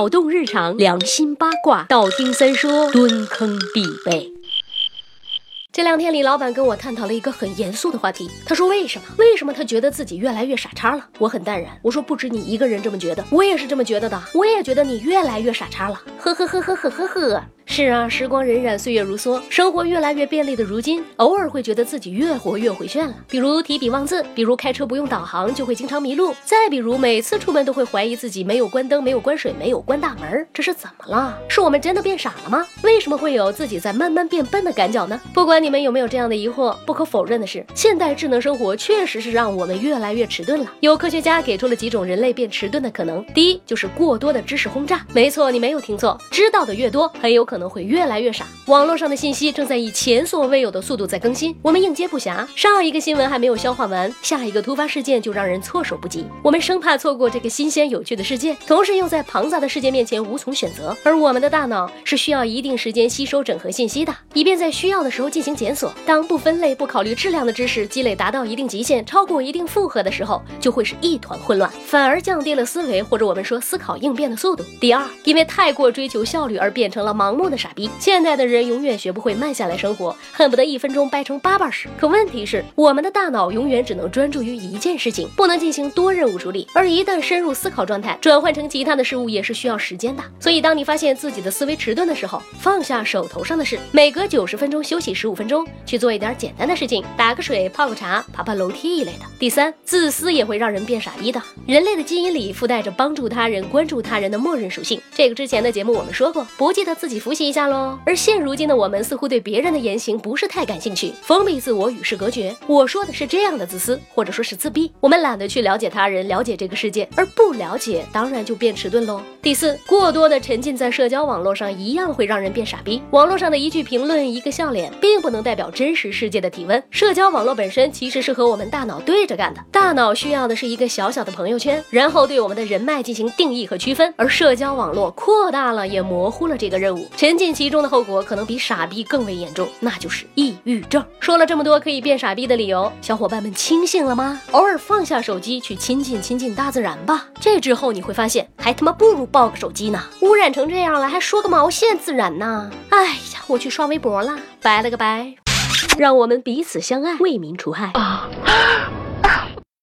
脑洞日常，良心八卦，道听三说，蹲坑必备。这两天，李老板跟我探讨了一个很严肃的话题。他说：“为什么？为什么他觉得自己越来越傻叉了？”我很淡然，我说：“不止你一个人这么觉得，我也是这么觉得的。我也觉得你越来越傻叉了。”呵呵呵呵呵呵呵。是啊，时光荏苒，岁月如梭，生活越来越便利的如今，偶尔会觉得自己越活越回旋了。比如提笔忘字，比如开车不用导航就会经常迷路，再比如每次出门都会怀疑自己没有关灯、没有关水、没有关大门，这是怎么了？是我们真的变傻了吗？为什么会有自己在慢慢变笨的感觉呢？不管你们有没有这样的疑惑，不可否认的是，现代智能生活确实是让我们越来越迟钝了。有科学家给出了几种人类变迟钝的可能，第一就是过多的知识轰炸。没错，你没有听错，知道的越多，很有可能会越来越傻。网络上的信息正在以前所未有的速度在更新，我们应接不暇。上一个新闻还没有消化完，下一个突发事件就让人措手不及。我们生怕错过这个新鲜有趣的世界，同时又在庞杂的世界面前无从选择。而我们的大脑是需要一定时间吸收整合信息的，以便在需要的时候进行检索。当不分类、不考虑质量的知识积累达到一定极限，超过一定负荷的时候，就会是一团混乱，反而降低了思维或者我们说思考应变的速度。第二，因为太过追求效率而变成了盲目的傻逼。现代。的人永远学不会慢下来生活，恨不得一分钟掰成八瓣屎。可问题是，我们的大脑永远只能专注于一件事情，不能进行多任务处理。而一旦深入思考状态，转换成其他的事物也是需要时间的。所以，当你发现自己的思维迟钝的时候，放下手头上的事，每隔九十分钟休息十五分钟，去做一点简单的事情，打个水、泡个茶、爬爬楼梯一类的。第三，自私也会让人变傻逼的。人类的基因里附带着帮助他人、关注他人的默认属性，这个之前的节目我们说过，不记得自己复习一下喽。而现如今的我们似乎对别人的言行不是太感兴趣，封闭自我，与世隔绝。我说的是这样的自私，或者说是自闭。我们懒得去了解他人，了解这个世界，而不了解，当然就变迟钝喽。第四，过多的沉浸在社交网络上，一样会让人变傻逼。网络上的一句评论，一个笑脸，并不能代表真实世界的体温。社交网络本身其实是和我们大脑对着干的，大脑需要的是一个小小的朋友圈，然后对我们的人脉进行定义和区分。而社交网络扩大了，也模糊了这个任务。沉浸其中的后果，可能比傻。逼更为严重，那就是抑郁症。说了这么多可以变傻逼的理由，小伙伴们清醒了吗？偶尔放下手机去亲近亲近大自然吧。这之后你会发现，还他妈不如抱个手机呢。污染成这样了，还说个毛线自然呢？哎呀，我去刷微博了，拜了个拜。让我们彼此相爱，为民除害。